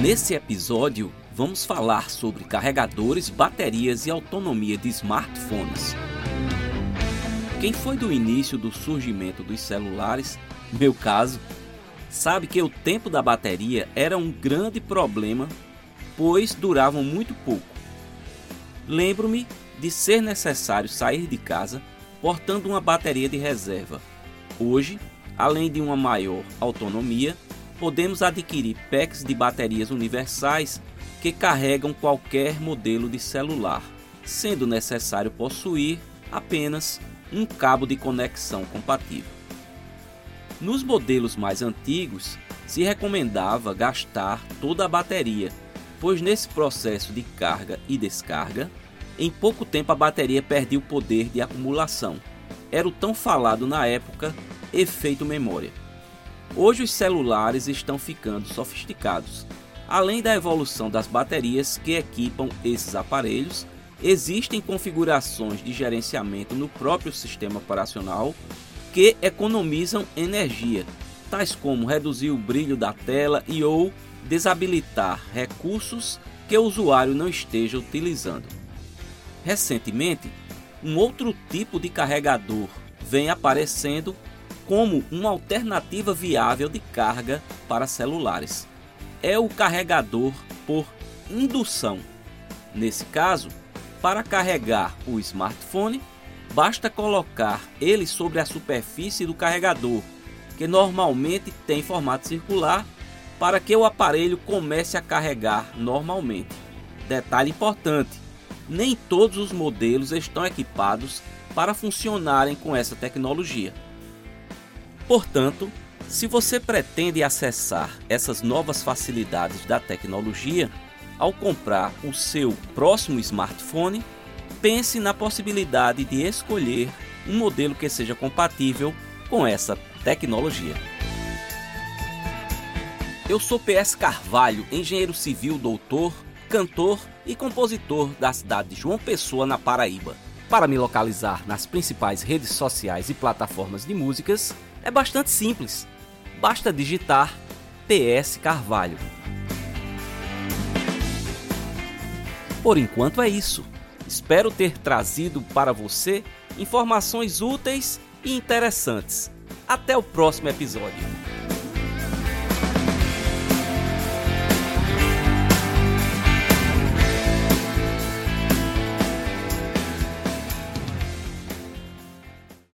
Nesse episódio, vamos falar sobre carregadores, baterias e autonomia de smartphones. Quem foi do início do surgimento dos celulares, meu caso, sabe que o tempo da bateria era um grande problema, pois duravam muito pouco. Lembro-me de ser necessário sair de casa portando uma bateria de reserva. Hoje, além de uma maior autonomia, podemos adquirir packs de baterias universais que carregam qualquer modelo de celular, sendo necessário possuir apenas um cabo de conexão compatível. Nos modelos mais antigos, se recomendava gastar toda a bateria, pois nesse processo de carga e descarga, em pouco tempo a bateria perdia o poder de acumulação. Era o tão falado na época efeito memória. Hoje os celulares estão ficando sofisticados. Além da evolução das baterias que equipam esses aparelhos, existem configurações de gerenciamento no próprio sistema operacional que economizam energia, tais como reduzir o brilho da tela e ou desabilitar recursos que o usuário não esteja utilizando. Recentemente, um outro tipo de carregador vem aparecendo como uma alternativa viável de carga para celulares. É o carregador por indução. Nesse caso, para carregar o smartphone, basta colocar ele sobre a superfície do carregador, que normalmente tem formato circular, para que o aparelho comece a carregar normalmente. Detalhe importante: nem todos os modelos estão equipados para funcionarem com essa tecnologia. Portanto, se você pretende acessar essas novas facilidades da tecnologia, ao comprar o seu próximo smartphone, pense na possibilidade de escolher um modelo que seja compatível com essa tecnologia. Eu sou PS Carvalho, engenheiro civil, doutor, cantor e compositor da cidade de João Pessoa, na Paraíba. Para me localizar nas principais redes sociais e plataformas de músicas, é bastante simples. Basta digitar PS Carvalho. Por enquanto é isso. Espero ter trazido para você informações úteis e interessantes. Até o próximo episódio.